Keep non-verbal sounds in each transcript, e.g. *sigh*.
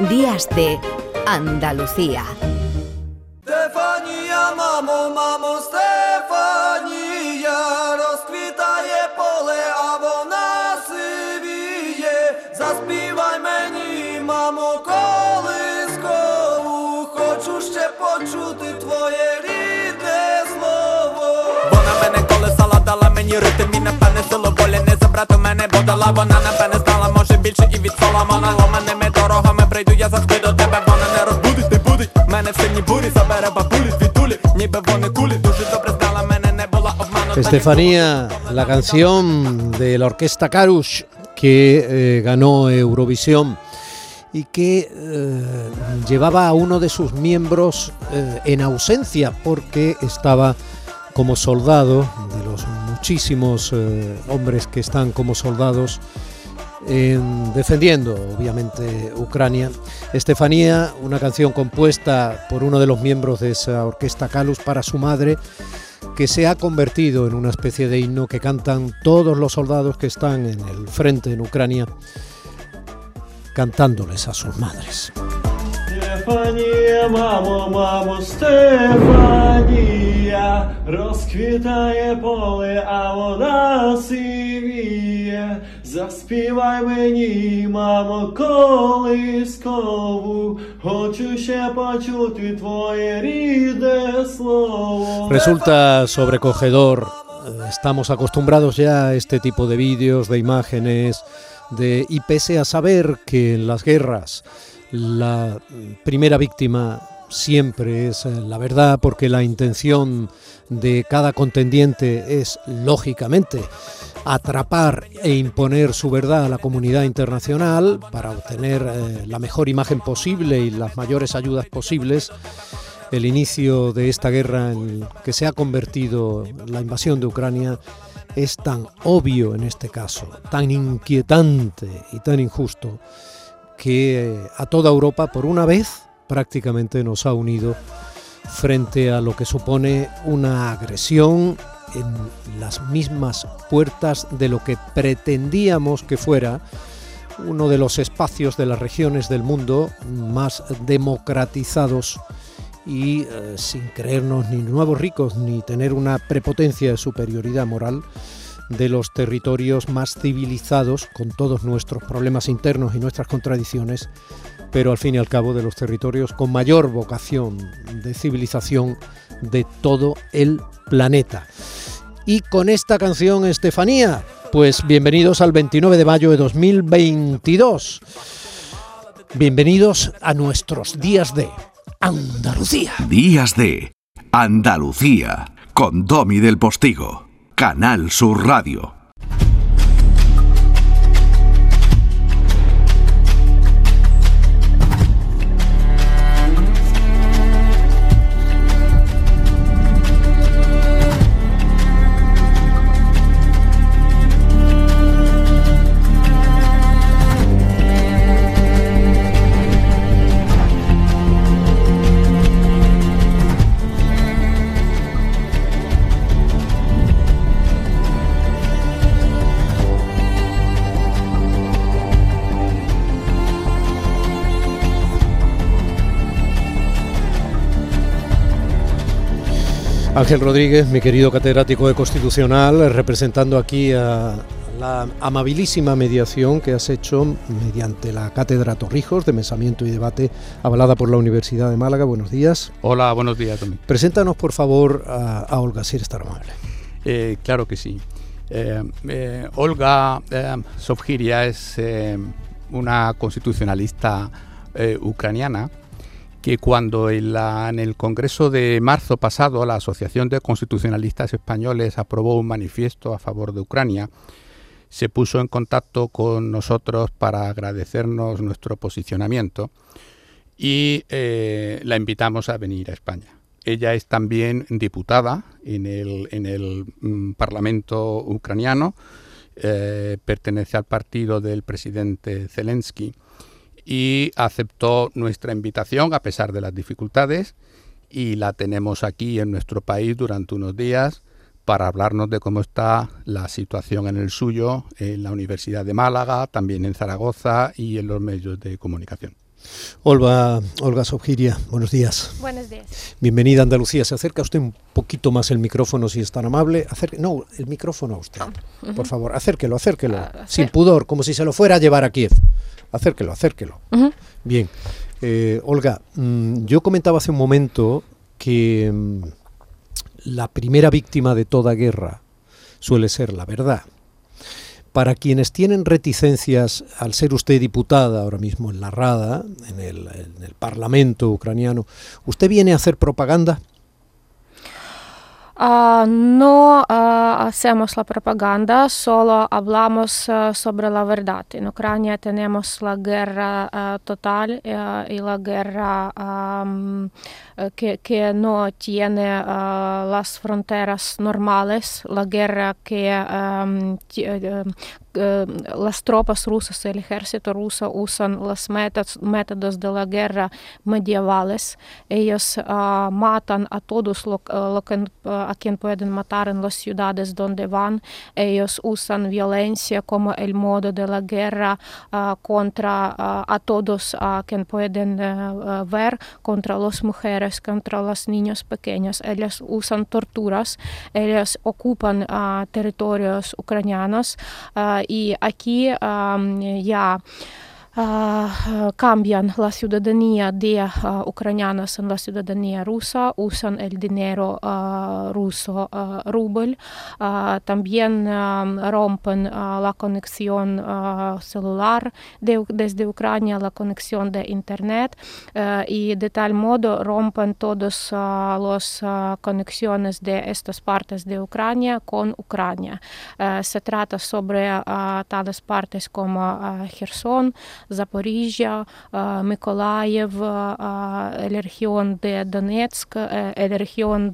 Días de Andalucía. Стефанія, мамо, мамо, Стефанія, розквітає поле, а вона сивіє. Заспівай мені, мамо, колискову, хочу ще почути твоє рідне слово. Вона мене колесала, дала мені ритм і напевне силу волі не забрати мене бодала Вона напевне знала, може більше і від Соломона Ломаними дорогами прийду, я Estefanía, la canción de la orquesta Karush que eh, ganó Eurovisión y que eh, llevaba a uno de sus miembros eh, en ausencia porque estaba como soldado de los muchísimos hombres que están como soldados en- defendiendo obviamente Ucrania. Estefanía, una canción compuesta por uno de los miembros de esa orquesta Kalus para su madre, que se ha convertido en una especie de himno que cantan todos los soldados que están en el frente en Ucrania, cantándoles a sus madres. Стефанія, мамо, мамо, Стефанія, розквітає поле, а вона сивіє. Заспівай мені, мамо, колискову, хочу ще почути твоє рідне слово. Resulta sobrecogedor. eh, Estamos acostumbrados ya a este tipo de vídeos, de imágenes, de y pese a saber que en las guerras la mm, primera víctima siempre es eh, la verdad, porque la intención de cada contendiente es lógicamente atrapar e imponer su verdad a la comunidad internacional para obtener eh, la mejor imagen posible y las mayores ayudas posibles. El inicio de esta guerra en que se ha convertido la invasión de Ucrania es tan obvio en este caso, tan inquietante y tan injusto que eh, a toda Europa por una vez prácticamente nos ha unido frente a lo que supone una agresión en las mismas puertas de lo que pretendíamos que fuera uno de los espacios de las regiones del mundo más democratizados y eh, sin creernos ni nuevos ricos ni tener una prepotencia de superioridad moral de los territorios más civilizados con todos nuestros problemas internos y nuestras contradicciones, pero al fin y al cabo de los territorios con mayor vocación de civilización de todo el planeta. Y con esta canción, Estefanía, pues bienvenidos al 29 de mayo de 2022. Bienvenidos a nuestros días de Andalucía. Días de Andalucía con Domi del Postigo, Canal Sur Radio. Ángel Rodríguez, mi querido catedrático de Constitucional, representando aquí a la amabilísima mediación que has hecho mediante la Cátedra Torrijos de Pensamiento y Debate, avalada por la Universidad de Málaga. Buenos días. Hola, buenos días, Domi. Preséntanos, por favor, a, a Olga, si eres tan amable. Eh, claro que sí. Eh, eh, Olga es una constitucionalista ucraniana que cuando en, el Congreso de marzo pasado la Asociación de Constitucionalistas Españoles aprobó un manifiesto a favor de Ucrania, se puso en contacto con nosotros para agradecernos nuestro posicionamiento y eh, la invitamos a venir a España. Ella es también diputada en el, en el mm, Parlamento ucraniano, eh, pertenece al partido del presidente Zelensky y aceptó nuestra invitación a pesar de las dificultades y la tenemos aquí en nuestro país durante unos días para hablarnos de cómo está la situación en el suyo, en la Universidad de Málaga, también en Zaragoza y en los medios de comunicación. Olga, Olga Sobgiria, buenos días. Buenos días. Bienvenida a Andalucía. Se acerca usted un poquito más el micrófono si es tan amable. Acerque, no, el micrófono a usted. Por favor, acérquelo, acérquelo. Ah, Sin pudor, como si se lo fuera a llevar a Kiev. Acérquelo, acérquelo. Ujú. Bien. Eh, Olga, mm, yo comentaba hace un momento que mm, la primera víctima de toda guerra suele ser la verdad. Para quienes tienen reticencias al ser usted diputada ahora mismo en la Rada, en el, en el Parlamento ucraniano, ¿usted viene a hacer propaganda? No hacemos la propaganda, solo hablamos sobre la verdad. En Ucrania tenemos la guerra total y la guerra que, que no tiene las fronteras normales, la guerra que las tropas rusas, el ejército ruso usan los métodos, métodos de la guerra medievales. Ellos ah, matan a todos lo, ah, lo que, ah, a quien pueden matar en las ciudades donde van. Ellos usan violencia como el modo de la guerra ah, contra ah, a todos a quien pueden eh, ver, contra las mujeres, contra los niños pequeños. Ellos usan torturas, ellos ocupan territorios ucranianos ah, y aquí ah, ya ah, cambian la ciudadanía de ucranianos en la ciudadanía rusa, usan el dinero ruso, rubel, también rompen la conexión celular de- desde Ucrania, la conexión de Internet y de tal modo rompen todas las conexiones de estas partes de Ucrania con Ucrania. Se trata sobre tales partes como Gerson, Zaporizhia, ah, Mykolaiv, ah, la región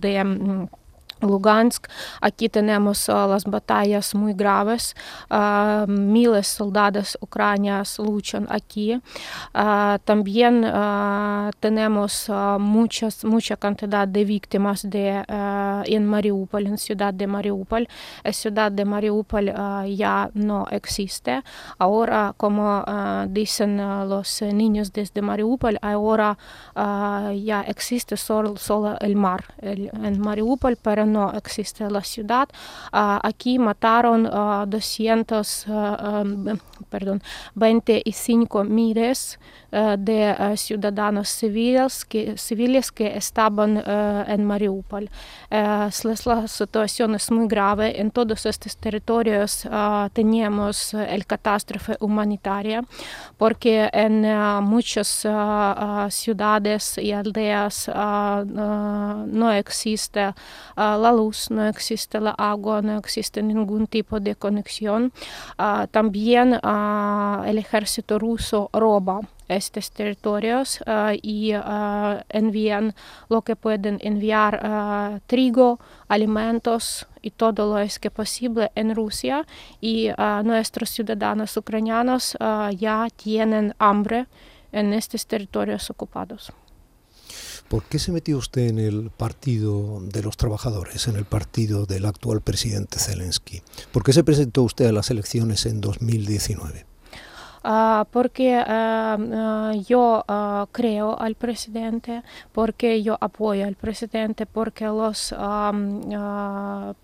de Lugansk. Aquí tenemos ah, las batallas muy graves. Ah, miles soldados ucranianos luchan aquí. Ah, también ah, tenemos muchas, mucha cantidad de víctimas de, en Mariupol, en ciudad de Mariupol. La ciudad de Mariupol ya no existe. Ahora, como dicen los niños desde Mariupol, ahora ah, ya existe solo, solo el mar el- en Mariupol, pero no existe la ciudad. Aquí mataron ah, 200, ah, ah, perdón, 25 miles de ciudadanos civiles que, civiles que estaban en Mariupol. La situación es muy grave. En todos estos territorios teníamos eh, el catástrofe humanitaria porque en muchas ciudades y aldeas no existe la luz, no existe la agua, no existe ningún tipo de conexión. Ah, también ah, el ejército ruso roba estos territorios ah, y envían lo que pueden enviar trigo, alimentos y todo lo es que posible en Rusia y nuestros ciudadanos ucranianos ya tienen hambre en estos territorios ocupados. ¿Por qué se metió usted en el partido de los trabajadores, en el partido del actual presidente Zelensky? ¿Por qué se presentó usted a las elecciones en 2019? Ah, porque ah, ah, yo creo al presidente, porque yo apoyo al presidente, porque los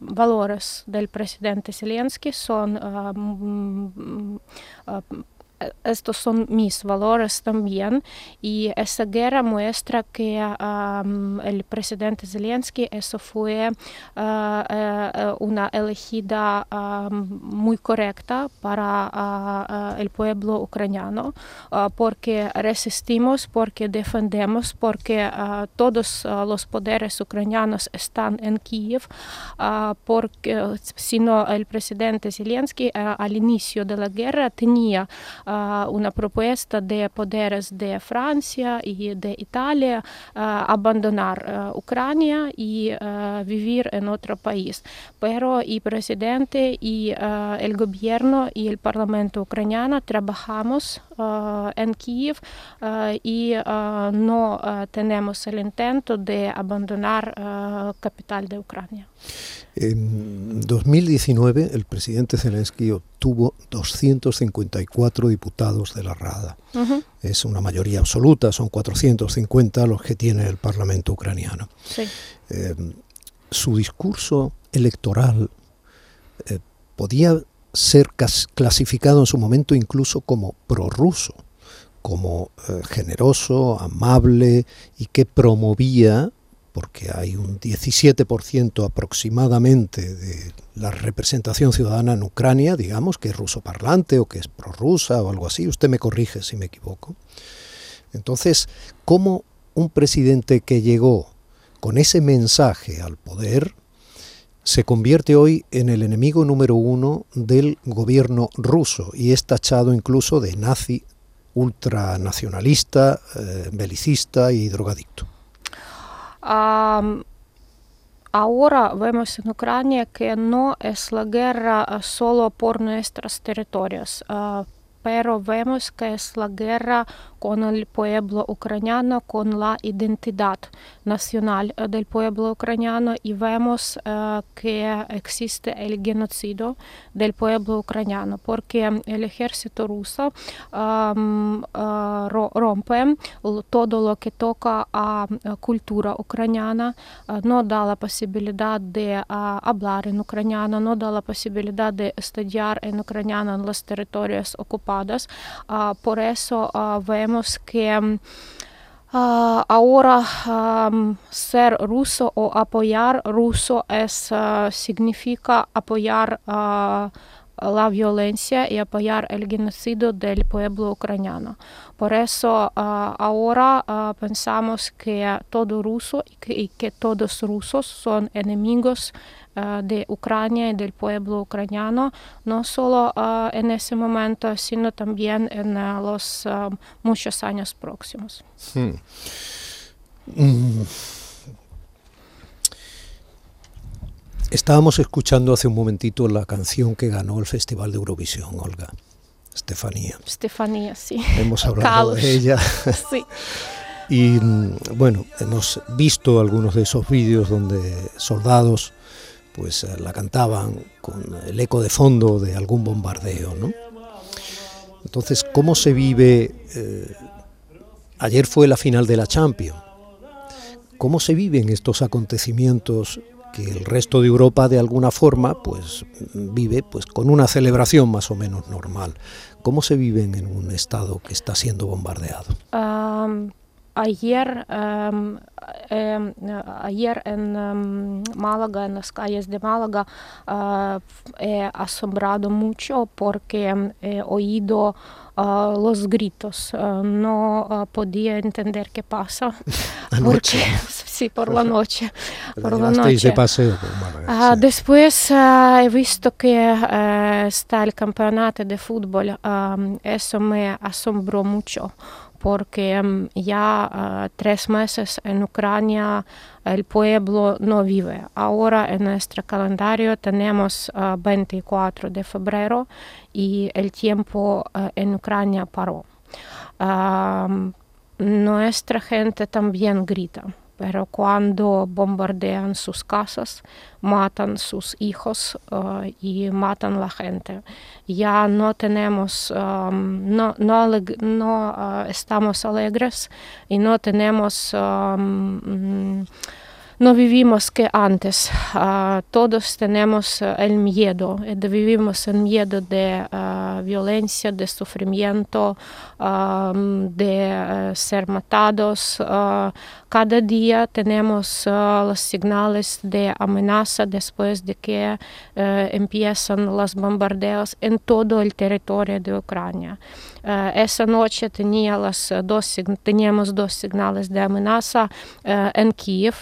valores del presidente Zelensky son mm, eh, estos son mis valores también. Y esa guerra muestra que el presidente Zelensky eso fue ah, eh, eh, una elegida muy correcta para ah, ah, el pueblo ucraniano ah, porque resistimos, porque defendemos, porque todos los poderes ucranianos están en Kiev, porque si no el presidente Zelensky al inicio de la guerra tenía una propuesta de poderes de Francia y de Italia abandonar Ucrania y vivir en otro país. Pero el presidente y el gobierno y el parlamento ucraniano trabajamos en Kiev y no tenemos el intento de abandonar ah, capital de Ucrania. En 2019 el presidente Zelensky obtuvo 254 diputados de la Rada. Es una mayoría absoluta, son 450 los que tiene el Parlamento ucraniano. Eh, su discurso electoral eh, podía ser clasificado en su momento incluso como prorruso, como eh, generoso, amable y que promovía porque hay un 17% aproximadamente de la representación ciudadana en Ucrania, digamos, que es ruso parlante o que es prorrusa o algo así. Usted me corrige si me equivoco. Entonces, ¿cómo un presidente que llegó con ese mensaje al poder se convierte hoy en el enemigo número uno del gobierno ruso y es tachado incluso de nazi, ultranacionalista, eh, belicista y drogadicto? Um, ahora vemos en Ucrania que no es la guerra solo por nuestros territorios. Uh, pero vemos que es la guerra con el pueblo ucraniano, con la identidad nacional eh, del pueblo ucraniano y vemos uh, que existe el genocidio del pueblo ucraniano porque el ejército ruso um, uh, rompe todo lo que toca a cultura ucraniana, uh, no da la posibilidad de hablar en ucraniano, no da la posibilidad de estudiar en ucraniano en los territorios por eso vemos que ahora ser ruso o apoyar ruso es, significa apoyar la violencia y apoyar el genocidio del pueblo ucraniano. Por eso ahora pensamos que todo ruso y que, y que todos rusos son enemigos Eh, de Ucrania y del pueblo ucraniano, no solo en ese momento, sino también en los muchos años próximos. Hmm. Mm. Estábamos escuchando hace un momentito la canción que ganó el Festival de Eurovisión, Olga. Estefanía. Estefanía, sí. Hemos hablado de ella. *laughs* sí. Y mm, bueno, hemos visto algunos de esos vídeos donde soldados pues eh, la cantaban con el eco de fondo de algún bombardeo, ¿no? Entonces, ¿cómo se vive? Eh, ayer fue la final de la Champions. ¿Cómo se viven estos acontecimientos que el resto de Europa de alguna forma pues vive pues con una celebración más o menos normal? ¿Cómo se viven en un estado que está siendo bombardeado? ayer, um, eh, ayer en um, Málaga, en las calles de Málaga, uh, he asombrado mucho porque he oído uh, los gritos. Uh, no podía entender qué pasa. *laughs* porque, *laughs* sí, por la noche. *laughs* Por la noche. Paseo por Málaga, sí. Después he visto que está el campeonato de fútbol. Eso me asombró mucho porque ya uh, tres meses en Ucrania el pueblo no vive. Ahora en nuestro calendario tenemos uh, 24 de febrero y el tiempo en Ucrania paró. nuestra gente también grita pero cuando bombardean sus casas, matan sus hijos uh, y matan la gente. Ya no tenemos, um, no, no, uh, estamos alegres y no tenemos um, no vivimos que antes. Uh, todos tenemos uh, el miedo, eh, vivimos el miedo de uh, violencia, de sufrimiento, de ser matados. cada día tenemos los señales de amenaza después de que empiezan los bombardeos en todo el territorio de Ucrania. esa noche teníamos dos señales de amenaza en Kiev,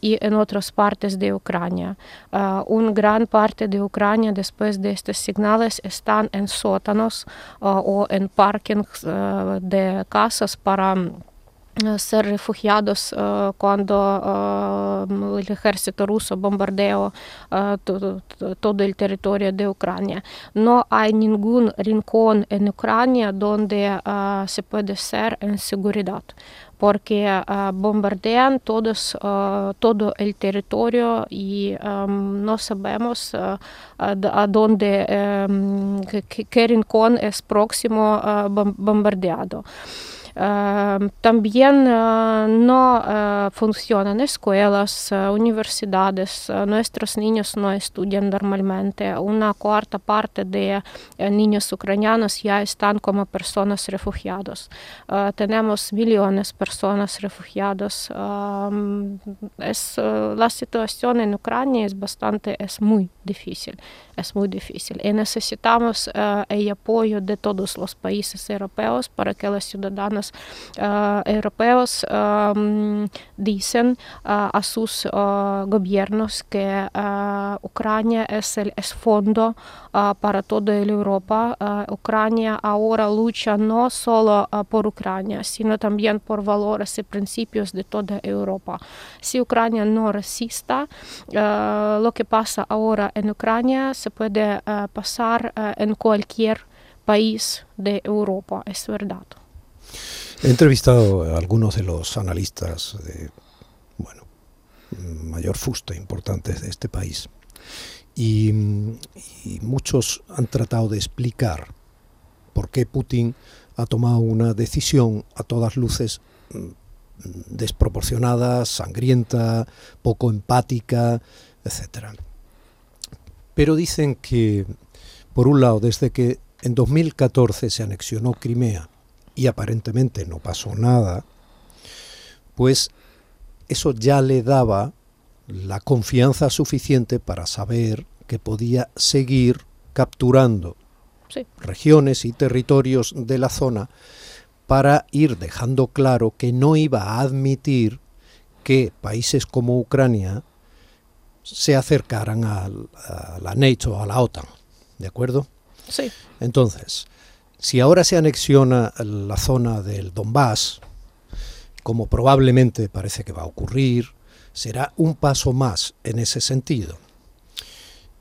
y en otras partes de Ucrania. Uh, una gran parte de Ucrania después de estos señales están en sótanos uh, o en parkings de casas para ser refugiados uh, cuando uh, el ejército ruso bombardeó uh, todo, el territorio de Ucrania. No hay ningún rincón en Ucrania donde se puede ser en seguridad porque bombardean todos, todo el territorio y um, no sabemos a dónde, um, qué, qué, rincón es próximo bombardeado. También no funcionan escuelas, universidades, nuestros niños no estudian normalmente. Una cuarta parte de niños ucranianos ya están como personas refugiados. tenemos millones de personas refugiadas. es, la situación en Ucrania es bastante, es muy difícil, es muy difícil. Y necesitamos el apoyo de todos los países europeos para que los ciudadanos uh, europeos um, dicen uh, a sus uh, gobiernos que Ucrania es el es fondo para toda Europa. Ucrania ahora lucha no solo por Ucrania, sino también por valores y principios de toda Europa. Si Ucrania no resista, lo que pasa ahora en Ucrania se puede pasar en cualquier país de Europa, es verdad. He entrevistado a algunos de los analistas de bueno, mayor fusta importantes de este país y, y, muchos han tratado de explicar por qué Putin ha tomado una decisión a todas luces mm, desproporcionada, sangrienta, poco empática, etc. Pero dicen que, por un lado, desde que en 2014 se anexionó Crimea, y aparentemente no pasó nada, pues eso ya le daba la confianza suficiente para saber que podía seguir capturando sí. regiones y territorios de la zona para ir dejando claro que no iba a admitir que países como Ucrania se acercaran a, a la NATO, a la OTAN. ¿De acuerdo? Sí. Entonces, si ahora se anexiona la zona del Donbass, como probablemente parece que va a ocurrir, será un paso más en ese sentido.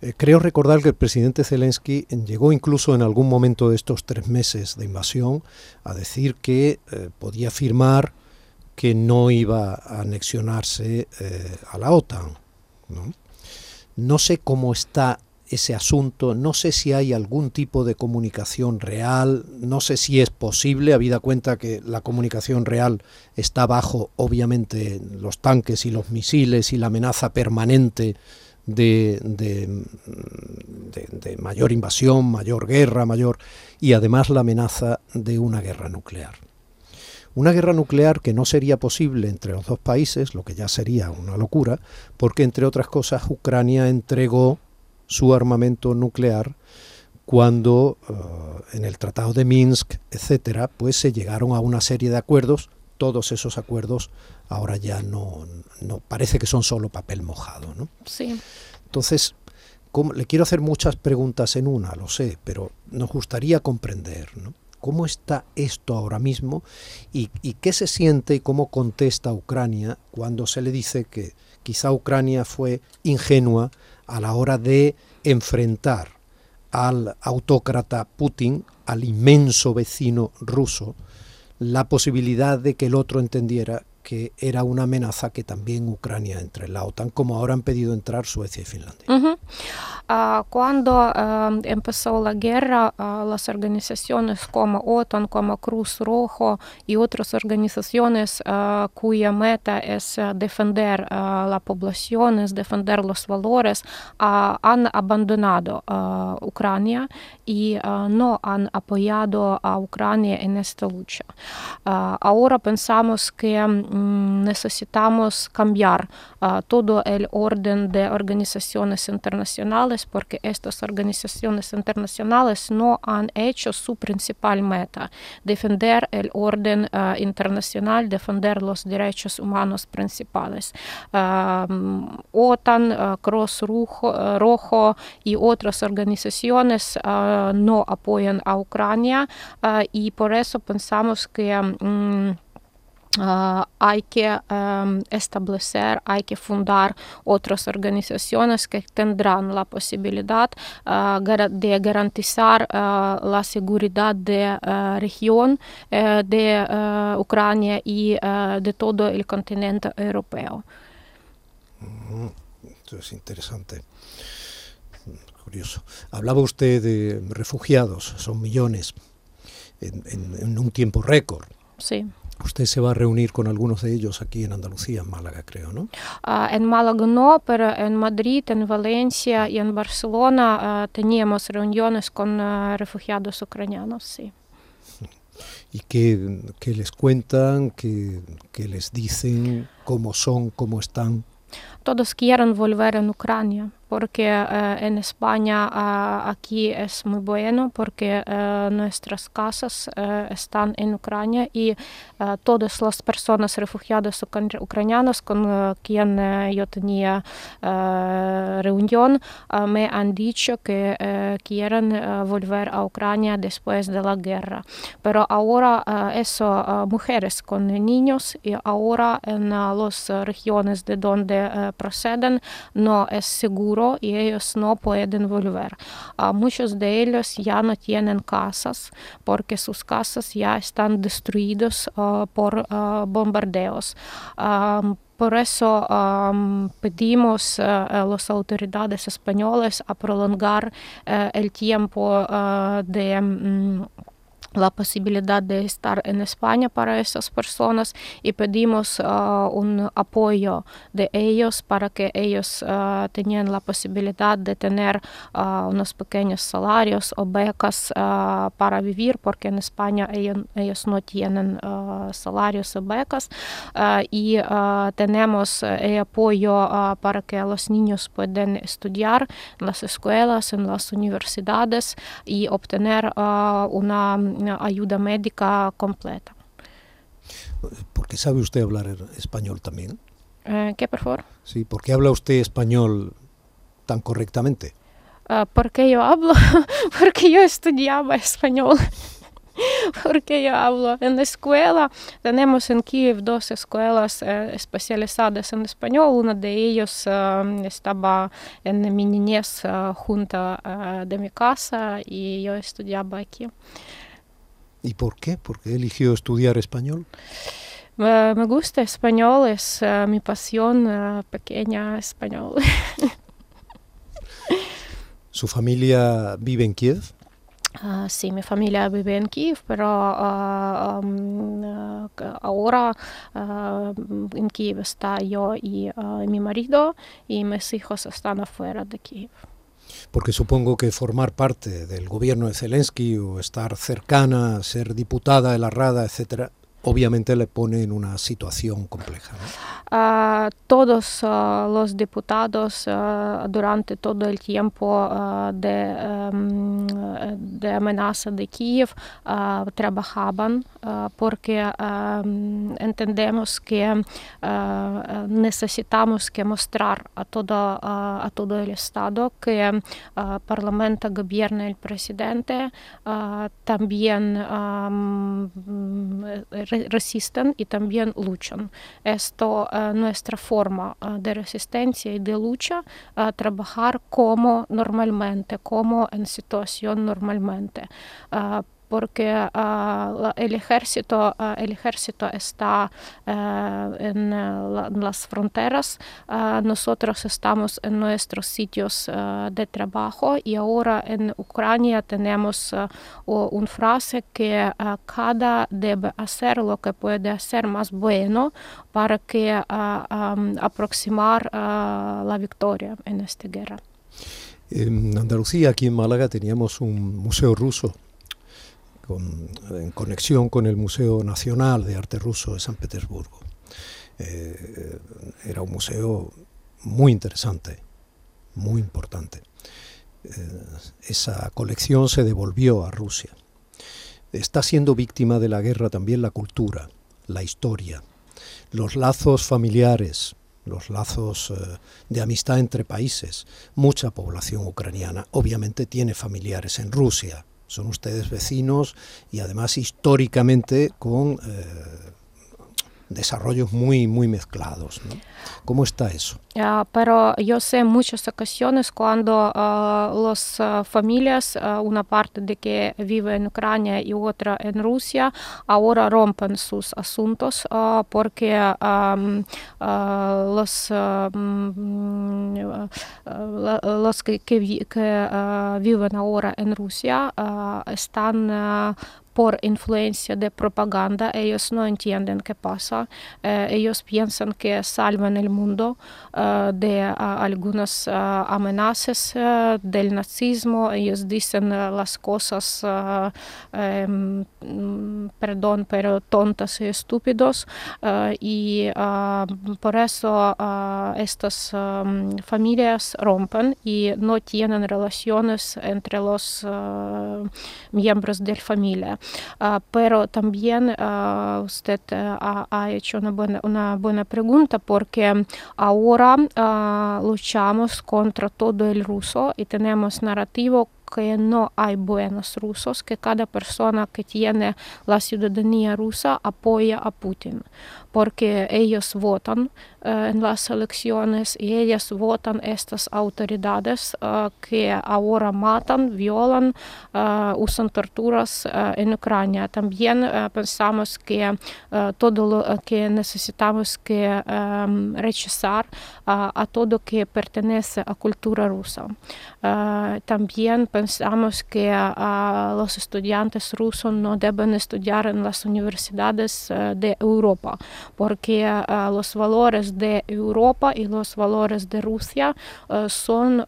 Eh, creo recordar que el presidente Zelensky llegó incluso en algún momento de estos tres meses de invasión a decir que eh, podía afirmar que no iba a anexionarse eh, a la OTAN. ¿no? no sé cómo está ese asunto, no sé si hay algún tipo de comunicación real, no sé si es posible, habida cuenta que la comunicación real está bajo, obviamente, los tanques y los misiles y la amenaza permanente de, de, de, mayor invasión, mayor guerra, mayor y además la amenaza de una guerra nuclear. Una guerra nuclear que no sería posible entre los dos países, lo que ya sería una locura, porque entre otras cosas Ucrania entregó su armamento nuclear cuando uh, en el Tratado de Minsk, etcétera, pues se llegaron a una serie de acuerdos. Todos esos acuerdos ahora ya no, no parece que son solo papel mojado, ¿no? Sí. Entonces, ¿cómo, le quiero hacer muchas preguntas en una, lo sé, pero nos gustaría comprender, ¿no? ¿Cómo está esto ahora mismo y, y qué se siente y cómo contesta Ucrania cuando se le dice que quizá Ucrania fue ingenua a la hora de enfrentar al autócrata Putin, al inmenso vecino ruso, la posibilidad de que el otro entendiera que era una amenaza que también Ucrania entre en la OTAN, como ahora han pedido entrar Suecia y Finlandia. Uh -huh. uh, cuando uh, empezó la guerra, las organizaciones como OTAN, como Cruz Rojo y otras organizaciones cuya meta es defender la población, es defender los valores, han abandonado Ucrania y no han apoyado a Ucrania en esta lucha. ahora pensamos que necesitamos cambiar uh, todo el orden de organizaciones internacionales porque estas organizaciones internacionales no han hecho su principal meta, defender el orden uh, internacional, defender los derechos humanos principales. Uh, OTAN, Cross Rojo, Rojo, y otras organizaciones no apoyan a Ucrania y por eso pensamos que um, ah, hay que em, establecer, hay que fundar otras organizaciones que tendrán la posibilidad ah, de garantizar ah, la seguridad de la región eh, de Ucrania y de todo el continente europeo. Esto es interesante. Curioso. Hablaba usted de refugiados, son millones, en, en- en un tiempo récord. Sí. Usted se va a reunir con algunos de ellos aquí en Andalucía, en Málaga, creo, ¿no? Ah, en Málaga no, pero en Madrid, en Valencia y en Barcelona ah, teníamos reuniones con ah, refugiados ucranianos, sí. *laughs* ¿Y qué, qué les cuentan, qué, qué les dicen, cómo son, cómo están? Todos quieren volver en Ucrania porque eh, en España aquí es muy bueno porque eh, nuestras casas eh, están en Ucrania y todas las personas refugiadas ucra- ucranianos con quien yo tenía reunión me han dicho que quieren volver a Ucrania después de la guerra. Pero ahora ah, eso, mujeres con niños y ahora en las regiones de donde proceden no es seguro y ellos no pueden volver. Ah, muchos de ellos ya no tienen casas porque sus casas ya están destruidas ah, por ah, bombardeos. Am, por eso am, pedimos eh, a las autoridades españolas a prolongar eh, el tiempo eh, de mm, la posibilidad de estar en España para esas personas y pedimos ah, un apoyo de ellos para que ellos ah, tengan la posibilidad de tener ah, unos pequeños salarios o becas para vivir porque en España ellos, ellos no tienen salarios o becas y tenemos el apoyo para que los niños puedan estudiar en las escuelas, en las universidades y obtener una ayuda médica completa. Porque sabe usted hablar español también. Eh, ¿Qué, por favor? Sí, ¿por qué habla usted español tan correctamente? Ah, ¿Por qué yo hablo? *laughs* Porque yo estudiaba español. *laughs* Porque yo hablo en la escuela. Tenemos en Kiev dos escuelas eh, especializadas en español. Una de ellas ah, estaba en mi niñez ah, junto de mi casa y yo estudiaba aquí. ¿Y por qué? ¿Por qué eligió estudiar español? Eh, me gusta español, es eh, mi pasión eh, pequeña español. *laughs* ¿Su familia vive en Kiev? Ah, sí, mi familia vive en Kiev, pero am, ah, que ahora ah, en Kiev está yo y mi marido y mis hijos están afuera de Kiev. Porque supongo que formar parte del gobierno de Zelensky o estar cercana, ser diputada de la Rada, etcétera, obviamente le pone en una situación compleja. ¿no? Ah, todos ah, los diputados ah, durante todo el tiempo de, em, de amenaza de Kiev trabajaban porque mm, entendemos que necesitamos que mostrar a todo, a todo el Estado que ah, Parlamento gobierna el presidente, también ah, mm, resisten y también luchan. Esto eh, nuestra forma eh, de resistencia y de lucha, eh, trabajar como normalmente, como en situación normalmente. Eh, porque eh, la- el, ejército, eh, el ejército está eh, en, eh, la- en las fronteras, eh, nosotros estamos en nuestros sitios eh, de trabajo y ahora en Ucrania tenemos eh, una frase que eh, cada debe hacer lo que puede hacer más bueno para que eh, aproximar eh, la victoria en esta guerra. En Andalucía, aquí en Málaga, teníamos un museo ruso con- en conexión con el Museo Nacional de Arte Ruso de San Petersburgo. Eh, era un museo muy interesante, muy importante. Eh, esa colección se devolvió a Rusia. Está siendo víctima de la guerra también la cultura, la historia, los lazos familiares, los lazos eh, de amistad entre países. Mucha población ucraniana obviamente tiene familiares en Rusia. Son ustedes vecinos y además históricamente con eh, desarrollos muy, muy mezclados. ¿no? ¿Cómo está eso? Pero yo sé muchas ocasiones cuando uh, las uh, familias, una parte de que vive en Ucrania y otra en Rusia, ahora rompen sus asuntos porque los, los que, que, que viven ahora en Rusia están por influencia de propaganda, ellos no entienden qué pasa, eh, ellos piensan que salvan el mundo uh, de uh, algunas amenazas del nazismo, ellos dicen las cosas, um, perdón, pero tontas y estúpidos, y por eso estas um, familias rompen y no tienen relaciones entre los miembros de la familia. Pero también usted ha, hecho una buena, una buena pregunta porque ahora luchamos contra todo el ruso y tenemos narrativo que no hay buenos rusos, que cada persona que tiene la ciudadanía rusa apoya a Putin, porque ellos votan uh, en las elecciones y ellos votan estas autoridades uh, que ahora matan, violan, uh, usan torturas en Ucrania. También pensamos que todo lo que necesitamos que rechazar a todo que pertenece a cultura rusa. también pensamos que uh, los estudiantes rusos no deben estudiar en las universidades uh, de Europa, porque uh, los valores de Europa y los valores de Rusia son...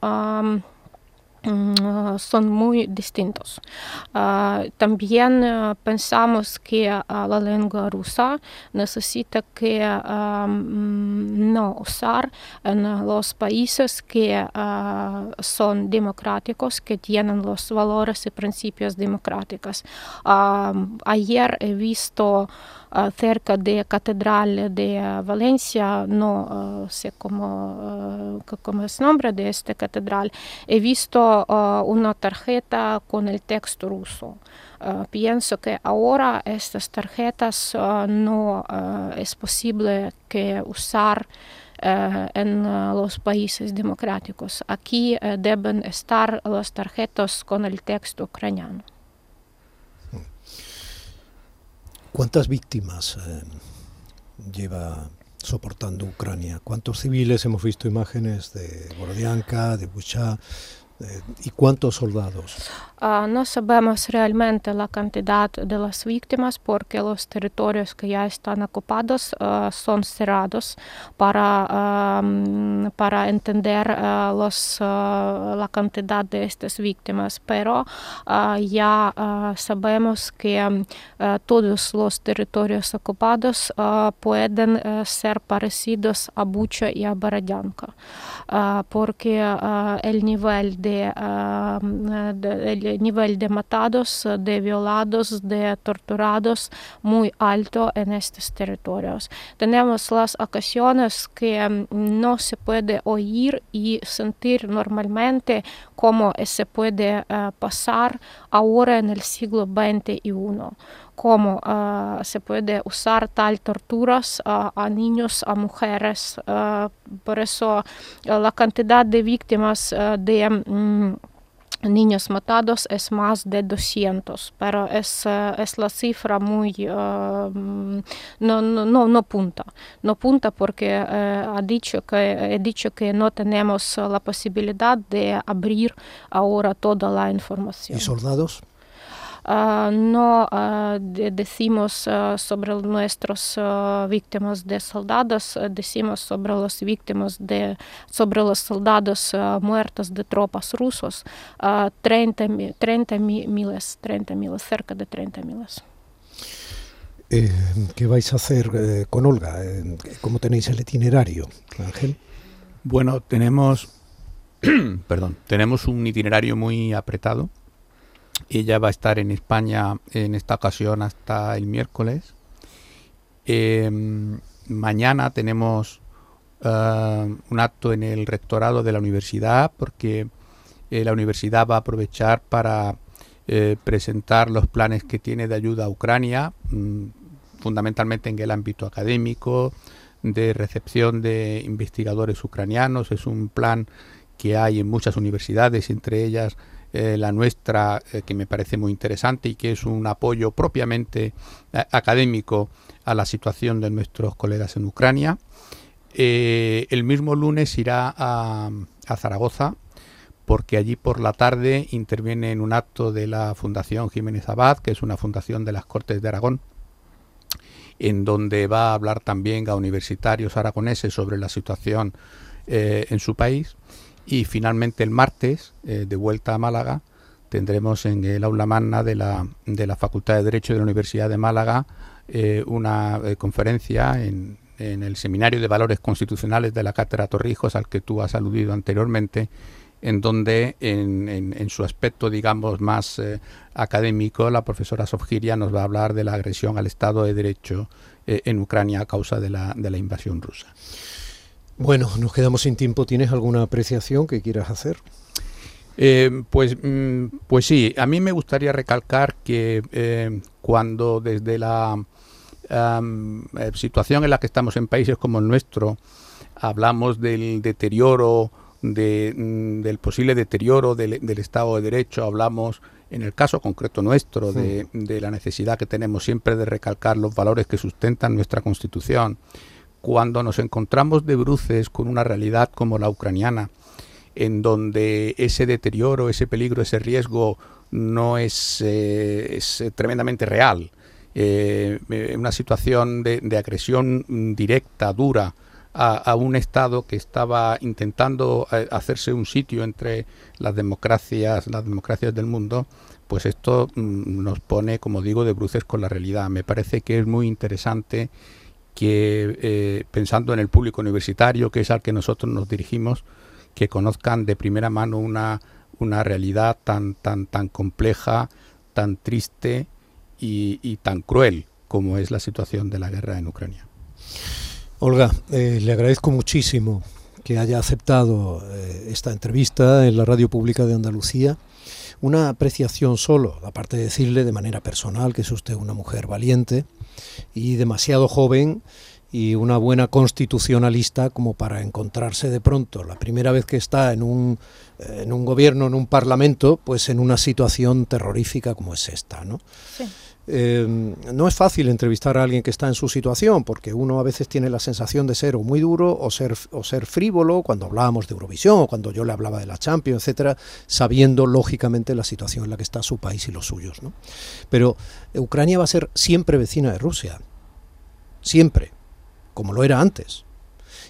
son muy distintos. Ah, también ah, pensamos que ah, la lengua rusa necesita que mm, no usar en los países que son democráticos, que tienen los valores y principios democráticos. ayer he visto cerca de Catedral de Valencia, no sé cómo, cómo es nombre de esta catedral, he visto una tarjeta con el texto ruso. pienso que ahora estas tarjetas no es posible que usar en los países democráticos. Aquí deben estar las tarjetas con el texto ucraniano. ¿Cuántas víctimas eh, lleva soportando Ucrania? ¿Cuántos civiles hemos visto imágenes de Borodianka, de Bucha, ¿Y cuántos soldados? Uh, no sabemos realmente la cantidad de las víctimas porque los territorios que ya están ocupados uh, son cerrados para, um, para entender uh, los, la cantidad de estas víctimas. Pero ya sabemos que todos los territorios ocupados pueden ser parecidos a Bucha y a Borodianka porque el nivel de de, el nivel de matados, de violados, de torturados muy alto en estos territorios. Tenemos las ocasiones que no se puede oír y sentir normalmente cómo se puede pasar ahora en el siglo XXI cómo uh, se puede usar tal torturas uh, a niños, a mujeres. Uh, por eso la cantidad de víctimas de um, niños matados es más de 200, pero es, es la cifra muy... no, no, no, no punta. No punta porque ha dicho que, he dicho que no tenemos la posibilidad de abrir ahora toda la información. ¿Y soldados? Uh, no uh, de decimos uh, sobre nuestros víctimas de soldados, decimos sobre las víctimas de, sobre los soldados muertos de tropas rusos, 30, 30 miles, 30 miles, cerca de 30 miles. Eh, ¿Qué vais a hacer eh, con Olga? Eh, ¿Cómo tenéis el itinerario, Ángel? Bueno, tenemos, *clears throat* perdón, tenemos un itinerario muy apretado ella va a estar en España en esta ocasión hasta el miércoles. Em, mañana tenemos eh, un acto en el rectorado de la universidad porque eh, la universidad va a aprovechar para eh, presentar los planes que tiene de ayuda a Ucrania. Mm, fundamentalmente en el ámbito académico, de recepción de investigadores ucranianos. Es un plan que hay en muchas universidades, entre ellas eh, la nuestra, eh, que me parece muy interesante y que es un apoyo propiamente eh, académico a la situación de nuestros colegas en Ucrania. el mismo lunes irá a, Zaragoza porque allí por la tarde interviene en un acto de la Fundación Jiménez Abad, que es una fundación de las Cortes de Aragón, en donde va a hablar también a universitarios aragoneses sobre la situación en su país. Y finalmente el martes, eh, de vuelta a Málaga, tendremos en el aula magna de la, de la Facultad de Derecho de la Universidad de Málaga eh, una eh, conferencia en, en, el Seminario de Valores Constitucionales de la Cátedra Torrijos, al que tú has aludido anteriormente, en donde en, en, su aspecto, digamos, más académico, la profesora Sofgiria nos va a hablar de la agresión al Estado de Derecho en Ucrania a causa de la, de la invasión rusa. Bueno, nos quedamos sin tiempo. ¿Tienes alguna apreciación que quieras hacer? Eh, pues, mm, pues sí, a mí me gustaría recalcar que eh, cuando desde la eh, situación en la que estamos en países como el nuestro, hablamos del deterioro, de, mm, del posible deterioro del, Estado de Derecho, hablamos en el caso concreto nuestro de, de la necesidad que tenemos siempre de recalcar los valores que sustentan nuestra Constitución cuando nos encontramos de bruces con una realidad como la ucraniana, en donde ese deterioro, ese peligro, ese riesgo no es, eh, eh, tremendamente real. Eh, una situación de, agresión directa, dura, a, un Estado que estaba intentando hacerse un sitio entre las democracias, las democracias del mundo, pues esto mm, nos pone, como digo, de bruces con la realidad. Me parece que es muy interesante que eh, pensando en el público universitario, que es al que nosotros nos dirigimos, que conozcan de primera mano una, una realidad tan, tan, tan compleja, tan triste y, tan cruel como es la situación de la guerra en Ucrania. Olga, eh, le agradezco muchísimo que haya aceptado eh, esta entrevista en la Radio Pública de Andalucía. Una apreciación solo, aparte de decirle de manera personal que es usted una mujer valiente, y demasiado joven y una buena constitucionalista como para encontrarse de pronto, la primera vez que está en un, en un gobierno, en un parlamento, pues en una situación terrorífica como es esta, ¿no? Em, no es fácil entrevistar a alguien que está en su situación, porque uno a veces tiene la sensación de ser o muy duro o ser, o ser frívolo, cuando hablábamos de Eurovisión o cuando yo le hablaba de la Champions, etcétera, sabiendo lógicamente la situación en la que está su país y los suyos. ¿no? Pero Ucrania va a ser siempre vecina de Rusia, siempre, como lo era antes.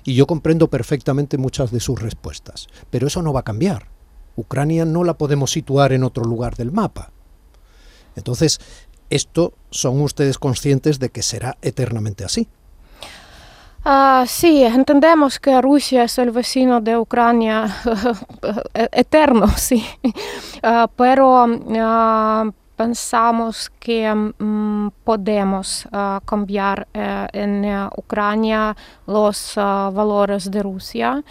Y yo comprendo perfectamente muchas de sus respuestas, pero eso no va a cambiar. Ucrania no la podemos situar en otro lugar del mapa. Entonces, ¿Esto son ustedes conscientes de que será eternamente así? Uh, sí, entendemos que Rusia es el vecino de Ucrania *laughs* eterno, *laughs* sí, uh, pero uh, pensamos que um, podemos cambiar en Ucrania los valores de Rusia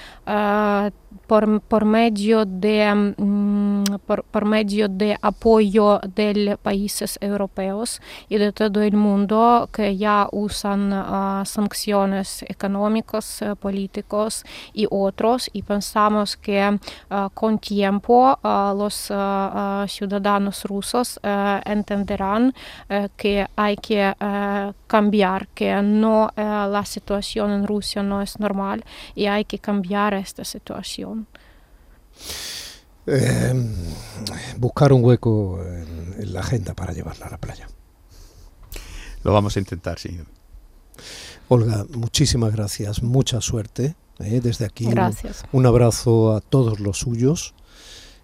por, por, medio de, mm, por, por, medio de apoyo de países europeos y de todo el mundo que ya usan uh, sanciones económicas, uh, políticos y otros y pensamos que uh, con tiempo los ciudadanos rusos entenderán que hay que cambiar, que no la situación en Rusia no es normal y hay que cambiar esta situación. Em, buscar un hueco en, la agenda para llevarla a la playa. Lo vamos a intentar, sí. Olga, muchísimas gracias, mucha suerte. ¿eh? desde aquí gracias. Un, abrazo a todos los suyos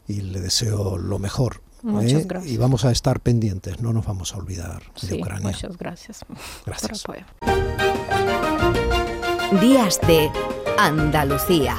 y le deseo lo mejor. Muchas ¿eh? gracias. Y vamos a estar pendientes, no nos vamos a olvidar de Ucrania. Muchas gracias. Gracias. Días de Andalucía.